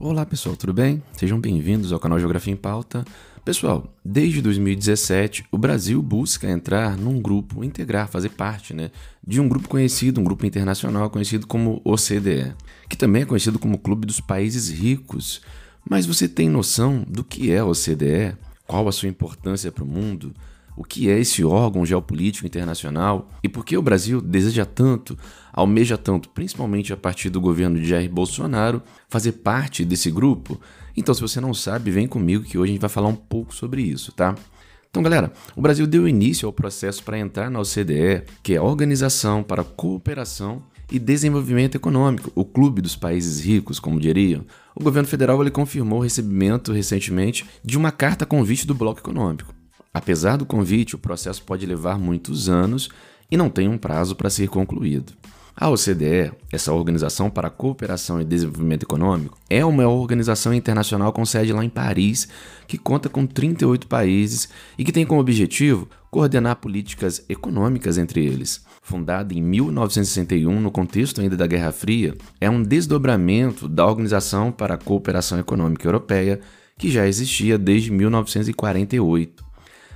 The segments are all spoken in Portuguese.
Olá pessoal, tudo bem? Sejam bem-vindos ao canal Geografia em Pauta. Pessoal, desde 2017 o Brasil busca entrar num grupo, integrar, fazer parte né, de um grupo conhecido, um grupo internacional conhecido como OCDE, que também é conhecido como Clube dos Países Ricos. Mas você tem noção do que é a OCDE? Qual a sua importância para o mundo? O que é esse órgão geopolítico internacional e por que o Brasil deseja tanto, almeja tanto, principalmente a partir do governo de Jair Bolsonaro, fazer parte desse grupo? Então, se você não sabe, vem comigo que hoje a gente vai falar um pouco sobre isso, tá? Então, galera, o Brasil deu início ao processo para entrar na OCDE, que é a Organização para a Cooperação e Desenvolvimento Econômico, o Clube dos Países Ricos, como diriam. O governo federal ele confirmou o recebimento recentemente de uma carta convite do Bloco Econômico. Apesar do convite, o processo pode levar muitos anos e não tem um prazo para ser concluído. A OCDE, essa Organização para a Cooperação e Desenvolvimento Econômico, é uma organização internacional com sede lá em Paris, que conta com 38 países e que tem como objetivo coordenar políticas econômicas entre eles. Fundada em 1961, no contexto ainda da Guerra Fria, é um desdobramento da Organização para a Cooperação Econômica Europeia, que já existia desde 1948.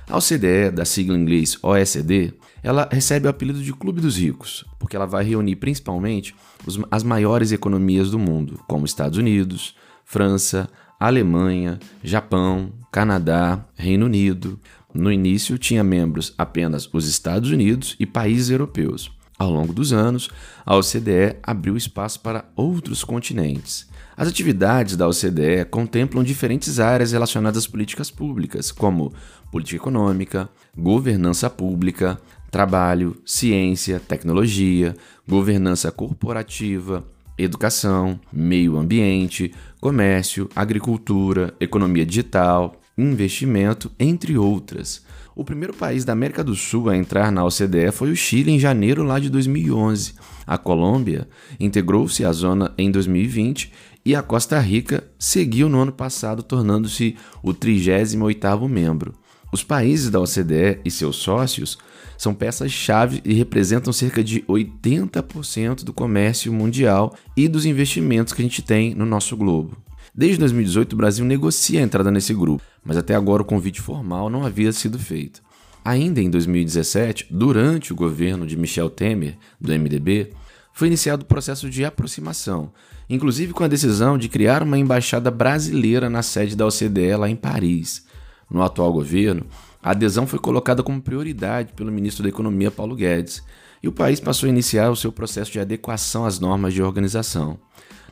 A OCDE, da sigla em inglês OECD, ela recebe o apelido de Clube dos Ricos, porque ela vai reunir principalmente os, as maiores economias do mundo, como Estados Unidos, França, Alemanha, Japão, Canadá, Reino Unido. No início tinha membros apenas os Estados Unidos e países europeus. Ao longo dos anos, a OCDE abriu espaço para outros continentes. As atividades da OCDE contemplam diferentes áreas relacionadas às políticas públicas, como política econômica, governança pública, trabalho, ciência, tecnologia, governança corporativa, educação, meio ambiente, comércio, agricultura, economia digital, investimento, entre outras. O primeiro país da América do Sul a entrar na OCDE foi o Chile em janeiro lá de 2011. A Colômbia integrou-se à zona em 2020 e a Costa Rica seguiu no ano passado, tornando-se o 38º membro. Os países da OCDE e seus sócios são peças-chave e representam cerca de 80% do comércio mundial e dos investimentos que a gente tem no nosso globo. Desde 2018, o Brasil negocia a entrada nesse grupo, mas até agora o convite formal não havia sido feito. Ainda em 2017, durante o governo de Michel Temer, do MDB, foi iniciado o processo de aproximação, inclusive com a decisão de criar uma embaixada brasileira na sede da OCDE lá em Paris. No atual governo, a adesão foi colocada como prioridade pelo ministro da Economia Paulo Guedes, e o país passou a iniciar o seu processo de adequação às normas de organização.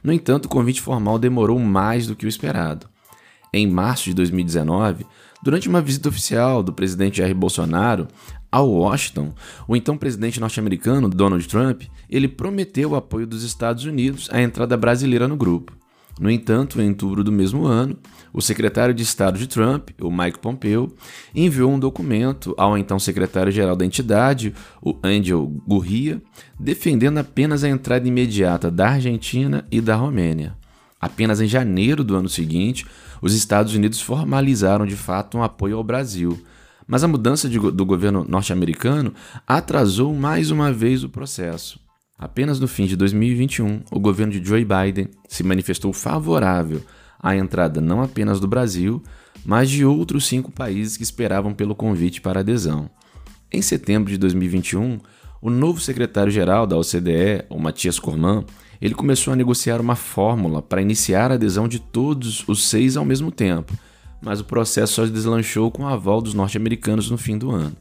No entanto, o convite formal demorou mais do que o esperado. Em março de 2019, durante uma visita oficial do presidente Jair Bolsonaro a Washington, o então presidente norte-americano Donald Trump, ele prometeu o apoio dos Estados Unidos à entrada brasileira no grupo. No entanto, em outubro do mesmo ano, o secretário de Estado de Trump, o Mike Pompeo, enviou um documento ao então secretário-geral da entidade, o Angel Gurria, defendendo apenas a entrada imediata da Argentina e da Romênia. Apenas em janeiro do ano seguinte, os Estados Unidos formalizaram de fato um apoio ao Brasil, mas a mudança de, do governo norte-americano atrasou mais uma vez o processo. Apenas no fim de 2021, o governo de Joe Biden se manifestou favorável à entrada não apenas do Brasil, mas de outros cinco países que esperavam pelo convite para adesão. Em setembro de 2021, o novo secretário-geral da OCDE, o Matias Corman, ele começou a negociar uma fórmula para iniciar a adesão de todos os seis ao mesmo tempo, mas o processo só deslanchou com o aval dos norte-americanos no fim do ano.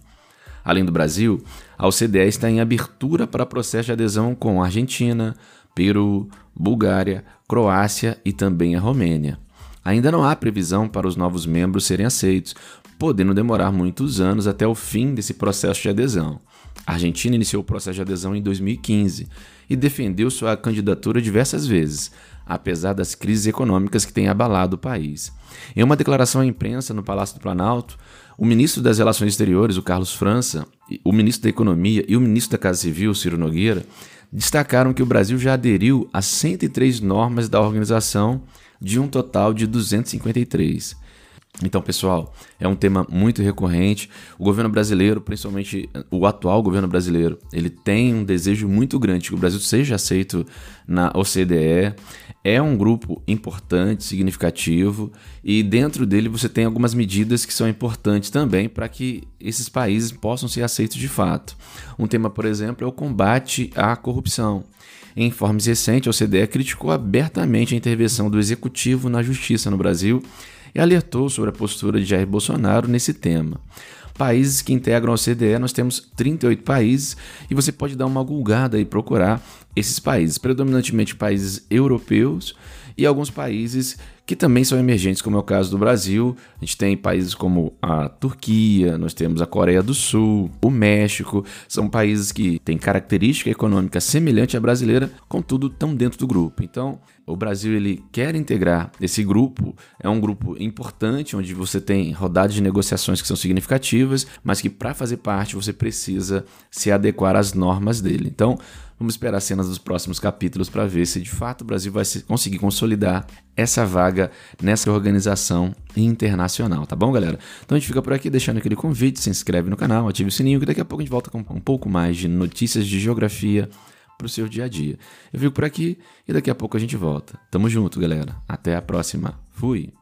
Além do Brasil, a OCDE está em abertura para processo de adesão com Argentina, Peru, Bulgária, Croácia e também a Romênia. Ainda não há previsão para os novos membros serem aceitos, podendo demorar muitos anos até o fim desse processo de adesão. A Argentina iniciou o processo de adesão em 2015 e defendeu sua candidatura diversas vezes, apesar das crises econômicas que têm abalado o país. Em uma declaração à imprensa no Palácio do Planalto, o ministro das Relações Exteriores, o Carlos França, o ministro da Economia e o ministro da Casa Civil, Ciro Nogueira, destacaram que o Brasil já aderiu a 103 normas da organização, de um total de 253. Então, pessoal, é um tema muito recorrente. O governo brasileiro, principalmente o atual governo brasileiro, ele tem um desejo muito grande que o Brasil seja aceito na OCDE. É um grupo importante, significativo, e dentro dele você tem algumas medidas que são importantes também para que esses países possam ser aceitos de fato. Um tema, por exemplo, é o combate à corrupção. Em informes recentes, a OCDE criticou abertamente a intervenção do executivo na justiça no Brasil e alertou sobre a postura de Jair Bolsonaro nesse tema. Países que integram a OCDE, nós temos 38 países e você pode dar uma gulgada e procurar esses países, predominantemente países europeus e alguns países que também são emergentes, como é o caso do Brasil. A gente tem países como a Turquia, nós temos a Coreia do Sul, o México, são países que têm característica econômica semelhante à brasileira, contudo estão dentro do grupo. Então, o Brasil ele quer integrar esse grupo, é um grupo importante onde você tem rodadas de negociações que são significativas, mas que para fazer parte você precisa se adequar às normas dele. Então, Vamos esperar cenas dos próximos capítulos para ver se de fato o Brasil vai conseguir consolidar essa vaga nessa organização internacional, tá bom, galera? Então a gente fica por aqui deixando aquele convite, se inscreve no canal, ative o sininho que daqui a pouco a gente volta com um pouco mais de notícias de geografia para o seu dia a dia. Eu fico por aqui e daqui a pouco a gente volta. Tamo junto, galera. Até a próxima. Fui!